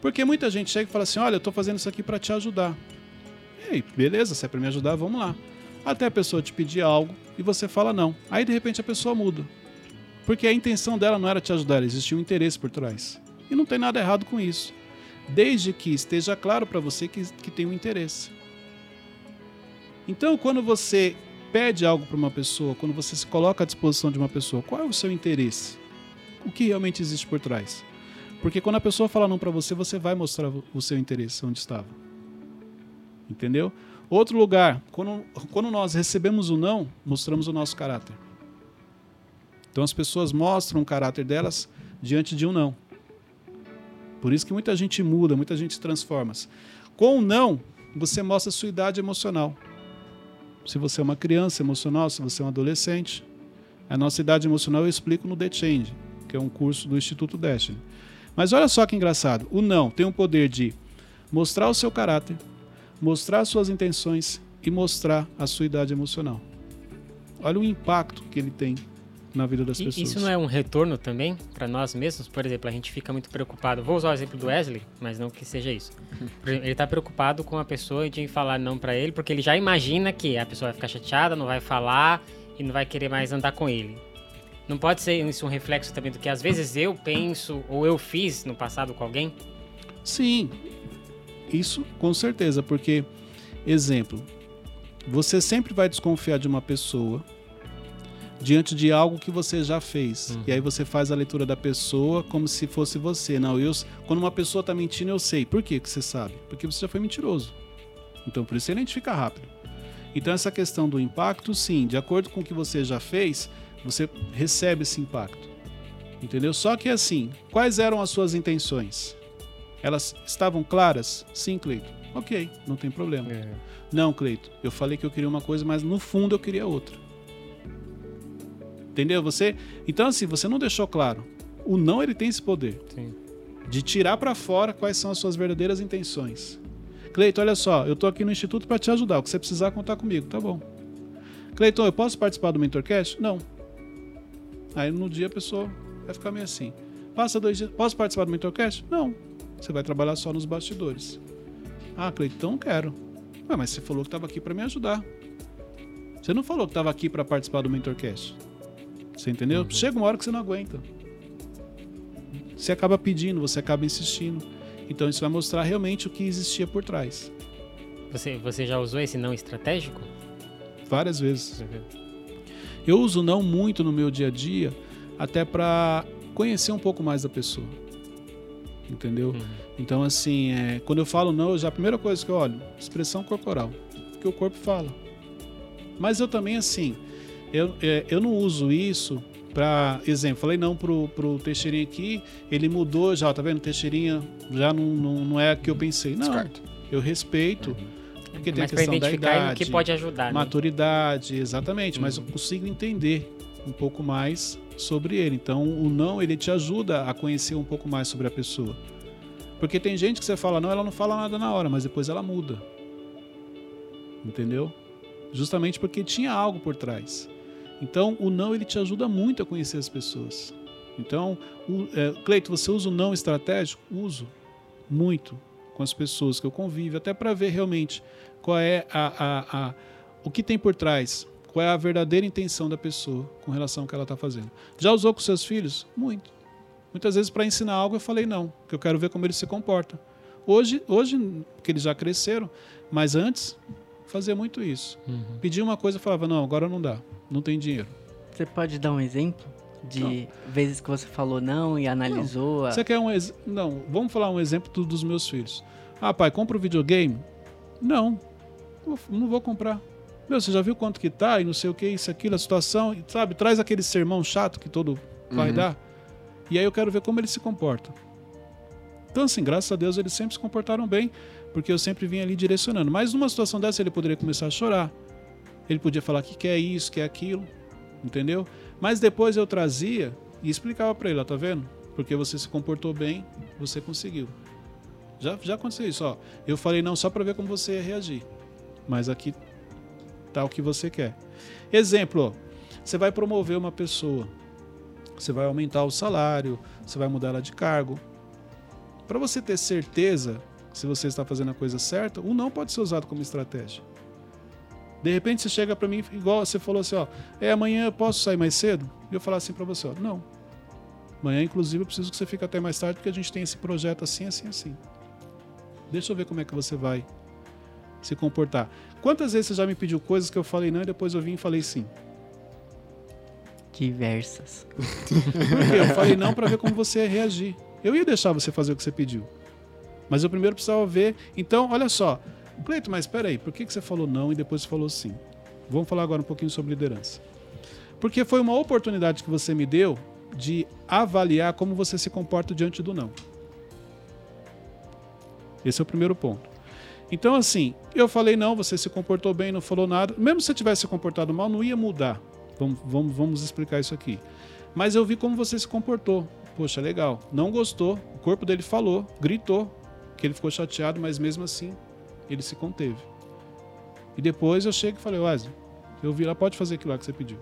Porque muita gente chega e fala assim: olha, eu estou fazendo isso aqui para te ajudar. E aí, beleza, se é para me ajudar, vamos lá. Até a pessoa te pedir algo e você fala não. Aí de repente a pessoa muda. Porque a intenção dela não era te ajudar, existia um interesse por trás. E não tem nada errado com isso. Desde que esteja claro para você que, que tem um interesse. Então, quando você pede algo para uma pessoa, quando você se coloca à disposição de uma pessoa, qual é o seu interesse? O que realmente existe por trás? Porque quando a pessoa fala não para você, você vai mostrar o seu interesse onde estava. Entendeu? Outro lugar, quando, quando nós recebemos o não, mostramos o nosso caráter. Então as pessoas mostram o caráter delas diante de um não. Por isso que muita gente muda, muita gente se transforma. Com o não, você mostra a sua idade emocional. Se você é uma criança emocional, se você é um adolescente. A nossa idade emocional eu explico no The Change, que é um curso do Instituto Destiny. Mas olha só que engraçado. O não tem o poder de mostrar o seu caráter, mostrar as suas intenções e mostrar a sua idade emocional. Olha o impacto que ele tem na vida das E pessoas. Isso não é um retorno também para nós mesmos? Por exemplo, a gente fica muito preocupado. Vou usar o exemplo do Wesley, mas não que seja isso. Ele tá preocupado com a pessoa de falar não para ele, porque ele já imagina que a pessoa vai ficar chateada, não vai falar e não vai querer mais andar com ele. Não pode ser isso um reflexo também do que às vezes eu penso ou eu fiz no passado com alguém? Sim, isso com certeza, porque, exemplo, você sempre vai desconfiar de uma pessoa diante de algo que você já fez. Uhum. E aí você faz a leitura da pessoa como se fosse você. Não, eu, quando uma pessoa está mentindo, eu sei. Por que, que você sabe? Porque você já foi mentiroso. Então, por isso você identifica rápido. Então, essa questão do impacto, sim, de acordo com o que você já fez, você recebe esse impacto. Entendeu? Só que assim, quais eram as suas intenções? Elas estavam claras? Sim, Cleito. Ok, não tem problema. Não, Cleito, eu falei que eu queria uma coisa, mas no fundo eu queria outra. Entendeu? Você, então assim, você não deixou claro. O não ele tem esse poder Sim. de tirar para fora quais são as suas verdadeiras intenções. Cleiton, olha só, eu tô aqui no instituto para te ajudar. O que você precisar contar comigo, tá bom? Cleiton, eu posso participar do Mentorcast? Não. Aí no dia a pessoa vai ficar meio assim. Passa dois dias. Posso participar do Mentorcast? Não. Você vai trabalhar só nos bastidores. Ah, Cleiton, quero. Ué, mas você falou que estava aqui para me ajudar. Você não falou que estava aqui para participar do Mentorcast. Você entendeu? Chega uma hora que você não aguenta. Você acaba pedindo, você acaba insistindo. Então isso vai mostrar realmente o que existia por trás. Você, você já usou esse não estratégico? Várias vezes. Eu uso não muito no meu dia a dia, até para conhecer um pouco mais da pessoa. Entendeu? Uhum. Então, assim, é, quando eu falo não, já a primeira coisa que eu olho, expressão corporal. Que o corpo fala. Mas eu também, assim, eu, é, eu não uso isso para exemplo, falei não pro, pro Teixeirinha aqui, ele mudou já, tá vendo? Teixeirinha já não, não, não é o que eu pensei. Não, Descarto. eu respeito, porque tem a Mas para questão da identificar o idade, que pode ajudar, né? maturidade, exatamente, mas eu Uhum. consigo entender um pouco mais sobre ele. Então, o não, ele te ajuda a conhecer um pouco mais sobre a pessoa. Porque tem gente que você fala não, ela não fala nada na hora, mas depois ela muda. Entendeu? Justamente porque tinha algo por trás. Então, o não, ele te ajuda muito a conhecer as pessoas. Então, o, é, Cleito, você usa o não estratégico? Uso. Muito. Com as pessoas que eu convivo, até para ver realmente qual é a, a, a, o que tem por trás, qual é a verdadeira intenção da pessoa com relação ao que ela está fazendo. Já usou com seus filhos? Muito. Muitas vezes para ensinar algo eu falei não, porque eu quero ver como eles se comportam. Hoje, hoje porque eles já cresceram, mas antes fazia muito isso. Uhum. Pedia uma coisa e falava não, agora não dá, não tem dinheiro. Você pode dar um exemplo de vezes que você falou não e analisou? a- Você quer um ex... Não, vamos falar um exemplo do- dos meus filhos. Ah, pai, compra o videogame? Não, não vou- não vou comprar. Meu, você já viu quanto que tá e não sei o que, isso, aquilo, a situação, e, sabe? Traz aquele sermão chato que todo pai Uhum. dá. E aí eu quero ver como ele se comporta. Então, assim, graças a Deus eles sempre se comportaram bem, porque eu sempre vim ali direcionando. Mas numa situação dessa ele poderia começar a chorar. Ele podia falar que quer isso, quer aquilo, entendeu? Mas depois eu trazia e explicava para ele, ó, tá vendo? Porque você se comportou bem, você conseguiu. Já, já aconteceu isso, ó. Eu falei não só para ver como você ia reagir. Mas aqui tá o que você quer. Exemplo, ó. Você vai promover uma pessoa. Você vai aumentar o salário, você vai mudar ela de cargo. Para você ter certeza se você está fazendo a coisa certa, o não pode ser usado como estratégia. De repente você chega para mim, igual você falou assim, ó, é amanhã eu posso sair mais cedo? E eu falar assim para você, ó, não. Amanhã, inclusive, eu preciso que você fique até mais tarde porque a gente tem esse projeto assim, assim, assim. Deixa eu ver como é que você vai se comportar. Quantas vezes você já me pediu coisas que eu falei não e depois eu vim e falei sim? Diversas. Porque eu falei não para ver como você ia reagir. Eu ia deixar você fazer o que você pediu. Mas eu primeiro precisava ver. Então, olha só. Cleito, mas espera aí, por que que você falou não e depois falou sim? Vamos falar agora um pouquinho sobre liderança. Porque foi uma oportunidade que você me deu de avaliar como você se comporta diante do não. Esse é o primeiro ponto. Então, assim, eu falei não, você se comportou bem, não falou nada. Mesmo se você tivesse se comportado mal, não ia mudar. Vamos, vamos, vamos explicar isso aqui. Mas eu vi como você se comportou. Poxa, legal. Não gostou. O corpo dele falou, gritou, que ele ficou chateado, mas mesmo assim ele se conteve. E depois eu chego e falei, Wesley, eu vi lá, pode fazer aquilo lá que você pediu.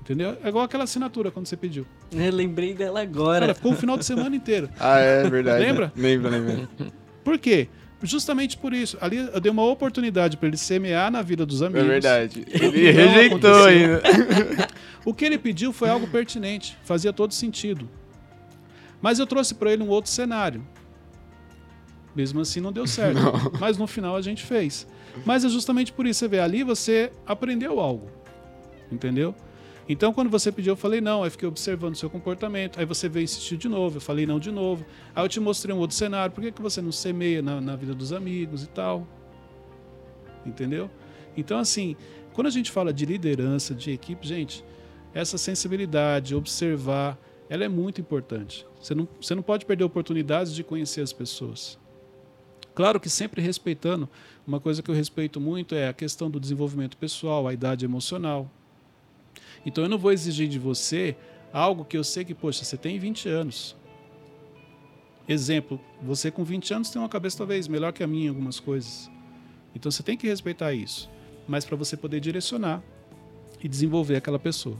Entendeu? É igual aquela assinatura quando você pediu. Eu lembrei dela agora. Cara, ficou o final de semana inteiro. Ah, é verdade. Lembra? Lembra, lembra. Por quê? Justamente por isso. Ali eu dei uma oportunidade para ele semear na vida dos É amigos. verdade. que Ele rejeitou ainda. O que ele pediu foi algo pertinente, fazia todo sentido. Mas eu trouxe para ele um outro cenário. Mesmo assim não deu certo. Mas no final a gente fez. Mas é justamente por isso, você vê, ali você aprendeu algo. Entendeu? Então quando você pediu, eu falei não, aí fiquei observando o seu comportamento. Aí você veio insistir de novo, eu falei não de novo. Aí eu te mostrei um outro cenário, por que, que você não semeia na, na vida dos amigos e tal? Entendeu? Então, assim, quando a gente fala de liderança, de equipe, gente, essa sensibilidade, observar, ela é muito importante. Você não, você não pode perder oportunidades de conhecer as pessoas. Claro que sempre respeitando, uma coisa que eu respeito muito é a questão do desenvolvimento pessoal, a idade emocional. Então eu não vou exigir de você algo que eu sei que, poxa, você tem 20 anos. Exemplo, você com 20 anos tem uma cabeça talvez melhor que a minha em algumas coisas. Então você tem que respeitar isso, mas para você poder direcionar e desenvolver aquela pessoa.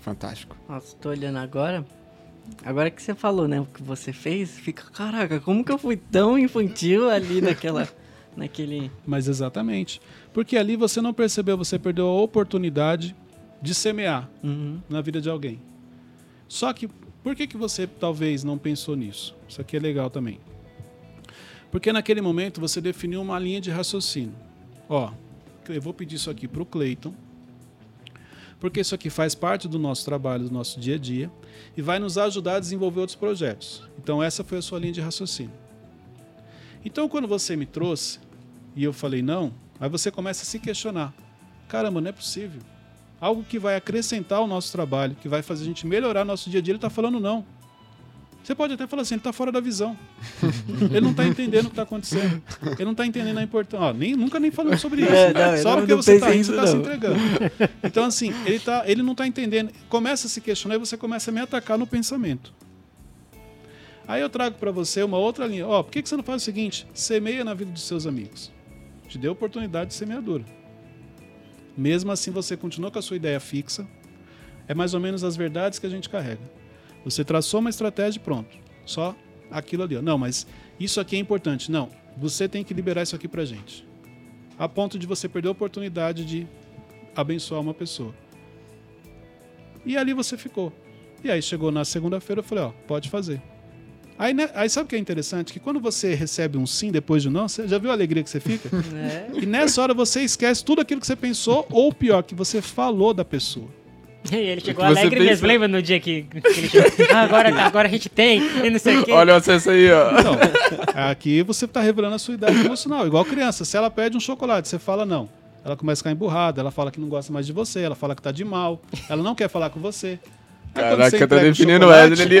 Fantástico. Nossa, tô olhando agora. Agora que você falou, né, o que você fez, fica, caraca, como que eu fui tão infantil ali naquela naquele Mas exatamente, porque ali você não percebeu, você perdeu a oportunidade de semear Uhum. na vida de alguém. Só que por que que você talvez não pensou nisso? Isso aqui é legal também. Porque naquele momento você definiu uma linha de raciocínio. Ó, eu vou pedir isso aqui para o Cleiton, porque isso aqui faz parte do nosso trabalho, do nosso dia a dia, e vai nos ajudar a desenvolver outros projetos. Então essa foi a sua linha de raciocínio. Então quando você me trouxe e eu falei não, aí você começa a se questionar. Caramba, não é possível. Algo que vai acrescentar o nosso trabalho, que vai fazer a gente melhorar nosso dia a dia, ele está falando não. Você pode até falar assim, ele está fora da visão. ele não está entendendo o que está acontecendo. Ele não está entendendo a importância. Nem, nunca nem falamos sobre isso. É, não, eu Só não- porque não você está rindo, você está se não. entregando. Então, assim, ele, tá, ele não está entendendo. Começa a se questionar e você começa a me atacar no pensamento. Aí eu trago para você uma outra linha. Ó, por que, que você não faz o seguinte? Semeia na vida dos seus amigos. Te deu oportunidade de semeadura. Mesmo assim, você continua com a sua ideia fixa. É mais ou menos as verdades que a gente carrega. Você traçou uma estratégia e pronto. Só aquilo ali. ó. Não, mas isso aqui é importante. Não, você tem que liberar isso aqui pra gente. A ponto de você perder a oportunidade de abençoar uma pessoa. E ali você ficou. E aí chegou na segunda-feira, eu falei, ó, pode fazer. Aí, né, aí sabe o que é interessante? Que quando você recebe um sim depois de um não, você já viu a alegria que você fica? É. E nessa hora você esquece tudo aquilo que você pensou, ou pior, que você falou da pessoa. E ele chegou Você alegre pensa- mesmo, lembra no dia que, que ele chegou? Ah, agora, agora a gente tem, e não sei o quê. Olha o acesso aí, ó. Então, aqui você está revelando a sua idade emocional. Igual criança, se ela pede um chocolate, você fala não. Ela começa a ficar emburrada, ela fala que não gosta mais de você, ela fala que tá de mal, ela não quer falar com você. Aí você Caraca, tá definindo o Wesley ali.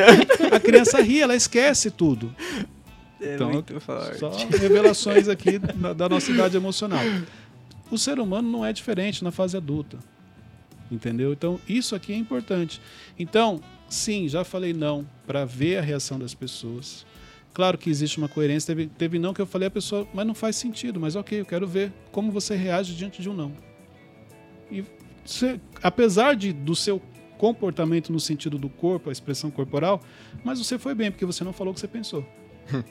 A criança ri, ela esquece tudo. É Então, muito forte. Só revelações aqui da, da nossa idade emocional. O ser humano não é diferente na fase adulta. Entendeu? Então, isso aqui é importante. Então, sim, já falei não para ver a reação das pessoas. Claro que existe uma coerência. Teve, teve não que eu falei a pessoa, mas não faz sentido. Mas ok, eu quero ver como você reage diante de um não. E você- apesar de, do seu comportamento no sentido do corpo, a expressão corporal, mas você foi bem, porque você não falou o que você pensou.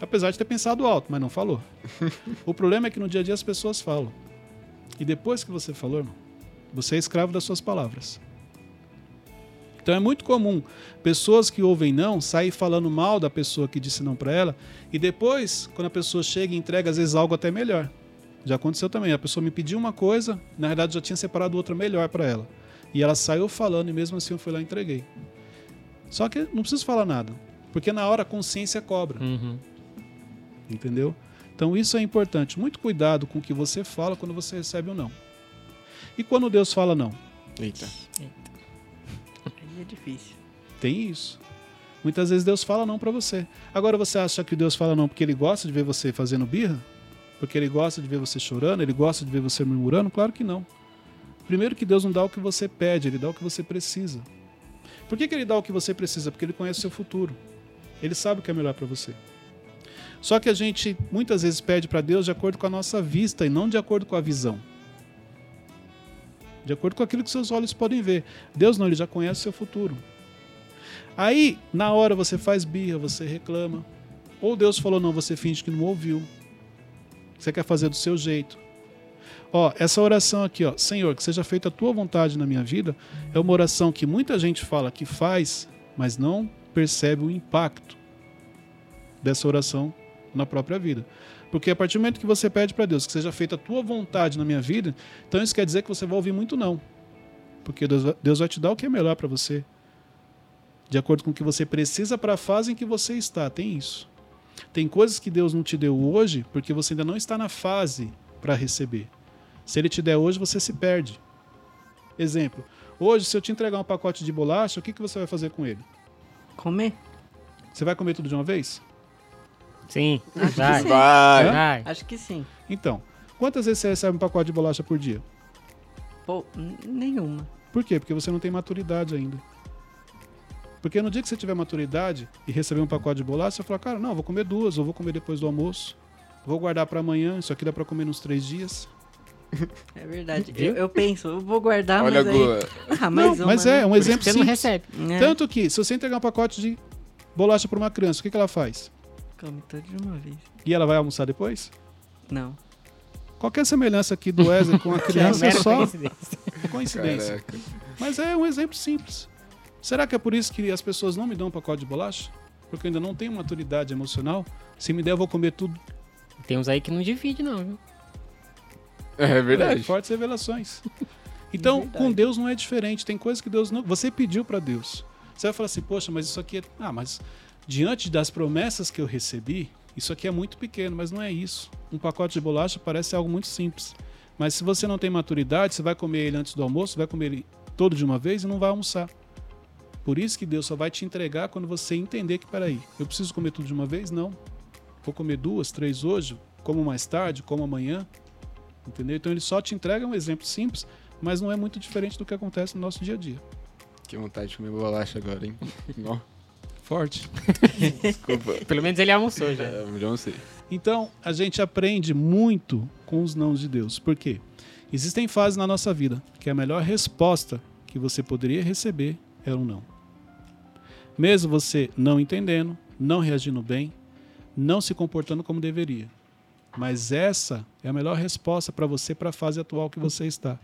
Apesar de ter pensado alto, mas não falou. o problema é que no dia a dia as pessoas falam. E depois que você falou, irmão, você é escravo das suas palavras. Então é muito comum pessoas que ouvem não sair falando mal da pessoa que disse não para ela e depois, quando a pessoa chega e entrega, às vezes algo até melhor. Já aconteceu também. A pessoa me pediu uma coisa, na verdade já tinha separado outra melhor para ela. E ela saiu falando e mesmo assim eu fui lá e entreguei. Só que não preciso falar nada, porque na hora a consciência cobra. Uhum. Entendeu? Então isso é importante. Muito cuidado com o que você fala quando você recebe um não. E quando Deus fala não? Eita. Aí é difícil. Tem isso. Muitas vezes Deus fala não pra você. Agora você acha que Deus fala não porque ele gosta de ver você fazendo birra? Porque ele gosta de ver você chorando? Ele gosta de ver você murmurando? Claro que não. Primeiro que Deus não dá o que você pede, ele dá o que você precisa. Por que, que ele dá o que você precisa? Porque ele conhece o seu futuro. Ele sabe o que é melhor pra você. Só que a gente muitas vezes pede pra Deus de acordo com a nossa vista e não de acordo com a visão. De acordo com aquilo que seus olhos podem ver. Deus não, ele já conhece o seu futuro. Aí, na hora você faz birra, você reclama. Ou Deus falou não, você finge que não ouviu. Você quer fazer do seu jeito. Ó, essa oração aqui, ó, Senhor, que seja feita a tua vontade na minha vida, é uma oração que muita gente fala que faz, mas não percebe o impacto dessa oração na própria vida. Porque a partir do momento que você pede para Deus que seja feita a tua vontade na minha vida, então isso quer dizer que você vai ouvir muito não. Porque Deus vai, te dar o que é melhor para você. De acordo com o que você precisa para a fase em que você está. Tem isso. Tem coisas que Deus não te deu hoje porque você ainda não está na fase para receber. Se ele te der hoje, você se perde. Exemplo. Hoje, se eu te entregar um pacote de bolacha, o que, que você vai fazer com ele? Comer? Você vai comer tudo de uma vez? Sim, Acho que vai. sim. Vai. Vai. Acho que sim. Então, quantas vezes você recebe um pacote de bolacha por dia? Pô, nenhuma. Por quê? Porque você não tem maturidade ainda. Porque no dia que você tiver maturidade e receber um pacote de bolacha, você vai falar, cara, não, eu vou comer duas, eu vou comer depois do almoço, vou guardar para amanhã, isso aqui dá para comer nos três dias. É verdade. Eu, eu penso, eu vou guardar, Olha, mas aí... Ah, não, mais uma, mas né? é um Por isso exemplo que você não simples. recebe. É, Tanto que, se você entregar um pacote de bolacha para uma criança, o que, que ela faz? Come tudo de uma vez. E ela vai almoçar depois? Não. Qualquer semelhança aqui do Wesley com a criança é Mera só coincidência. coincidência. caraca. Mas é um exemplo simples. Será que é por isso que as pessoas não me dão um pacote de bolacha? Porque eu ainda não tenho maturidade emocional? Se me der, eu vou comer tudo. Tem uns aí que não divide, não, viu? É É, verdade. fortes revelações. Então, Verdade. com Deus não é diferente. Tem coisas que Deus não. Você pediu para Deus. Você vai falar assim, poxa, mas isso aqui é. Ah, mas diante das promessas que eu recebi, isso aqui é muito pequeno, mas não é isso. Um pacote de bolacha parece algo muito simples. Mas se você não tem maturidade, você vai comer ele antes do almoço, vai comer ele todo de uma vez e não vai almoçar. Por isso que Deus só vai te entregar quando você entender que, peraí, eu preciso comer tudo de uma vez? Não. Vou comer duas, três hoje, como mais tarde, como amanhã. Entendeu? Então ele só te entrega um exemplo simples, mas não é muito diferente do que acontece no nosso dia a dia. Que vontade de comer bolacha agora, hein? Forte. desculpa. Pelo menos ele almoçou já. É, já não sei. Então a gente aprende muito com os nãos de Deus. Por quê? Existem fases na nossa vida que a melhor resposta que você poderia receber era um não. Mesmo você não entendendo, não reagindo bem, não se comportando como deveria. Mas essa é a melhor resposta para você para a fase atual que você está.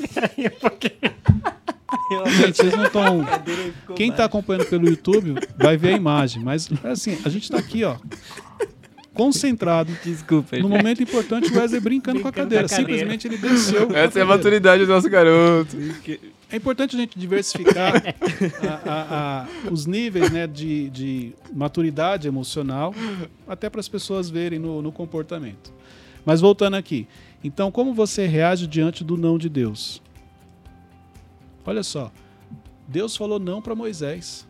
Gente, vocês não estão. Quem está acompanhando pelo YouTube vai ver a imagem, mas assim, a gente está aqui, ó, concentrado Desculpa, no momento importante, o Wesley brincando, com a Brincando com a cadeira. cadeira. Simplesmente ele desceu. Essa é a maturidade do nosso garoto. É importante a gente diversificar a- a- a- os níveis né, de, de maturidade emocional, até para as pessoas verem no, no comportamento. Mas voltando aqui. Então, como você reage diante do não de Deus? Olha só. Deus falou não para Moisés.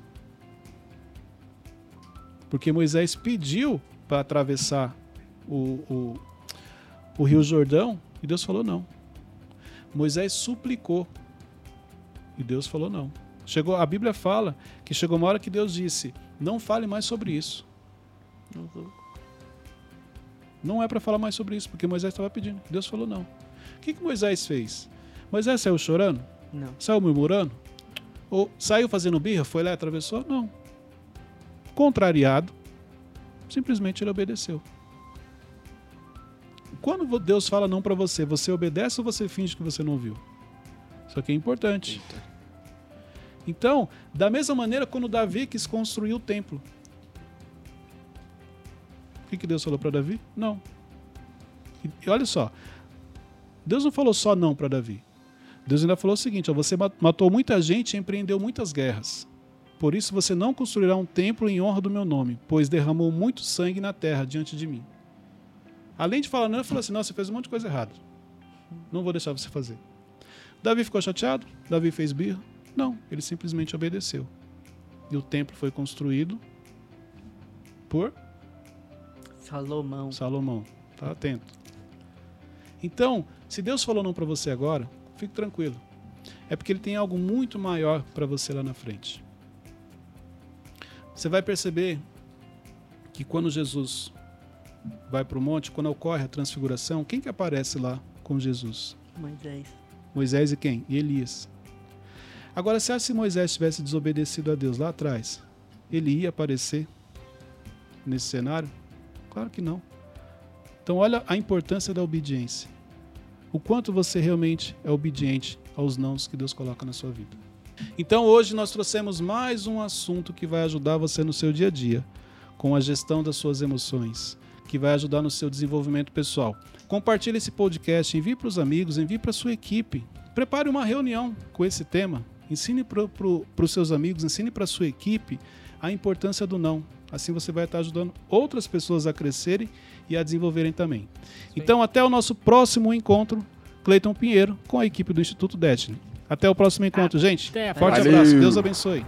Porque Moisés pediu para atravessar o, o, o Rio Jordão e Deus falou não. Moisés suplicou e Deus falou não. Chegou, a Bíblia fala que chegou uma hora que Deus disse: "Não fale mais sobre isso". Não é para falar mais sobre isso, porque Moisés estava pedindo. Deus falou não. O que, que Moisés fez? Moisés saiu chorando? Não. Saiu murmurando? Ou saiu fazendo birra? Foi lá e atravessou? Não. Contrariado, simplesmente ele obedeceu. Quando Deus fala não para você, você obedece ou você finge que você não viu? Isso aqui é importante. Então, da mesma maneira, quando Davi quis construir o templo, o que, que Deus falou para Davi? Não. E, e olha só, Deus não falou só não para Davi. Deus ainda falou o seguinte: ó, você ma- matou muita gente e empreendeu muitas guerras. Por isso você não construirá um templo em honra do meu nome, pois derramou muito sangue na terra diante de mim. Além de falar não, ele falou assim: não, você fez um monte de coisa errada. Não vou deixar você fazer. Davi ficou chateado? Davi fez birra? Não, ele simplesmente obedeceu. E o templo foi construído por Salomão. Salomão. Tá atento. Então, se Deus falou não para você agora, fique tranquilo. É porque ele tem algo muito maior para você lá na frente. Você vai perceber que quando Jesus vai para o monte, quando ocorre a transfiguração, quem que aparece lá com Jesus? Moisés. Moisés e quem? E Elias. Agora, se se Moisés tivesse desobedecido a Deus lá atrás, ele ia aparecer nesse cenário? Claro que não. Então, olha a importância da obediência. O quanto você realmente é obediente aos nãos que Deus coloca na sua vida. Então, hoje nós trouxemos mais um assunto que vai ajudar você no seu dia a dia, com a gestão das suas emoções, que vai ajudar no seu desenvolvimento pessoal. Compartilhe esse podcast, envie para os amigos, envie para a sua equipe. Prepare uma reunião com esse tema. Ensine para os seus amigos, ensine para a sua equipe a importância do não. Assim você vai estar ajudando outras pessoas a crescerem e a desenvolverem também. Então, até o nosso próximo encontro, Cleiton Pinheiro, com a equipe do Instituto Destiny. Até o próximo encontro, gente. Forte abraço. Deus abençoe.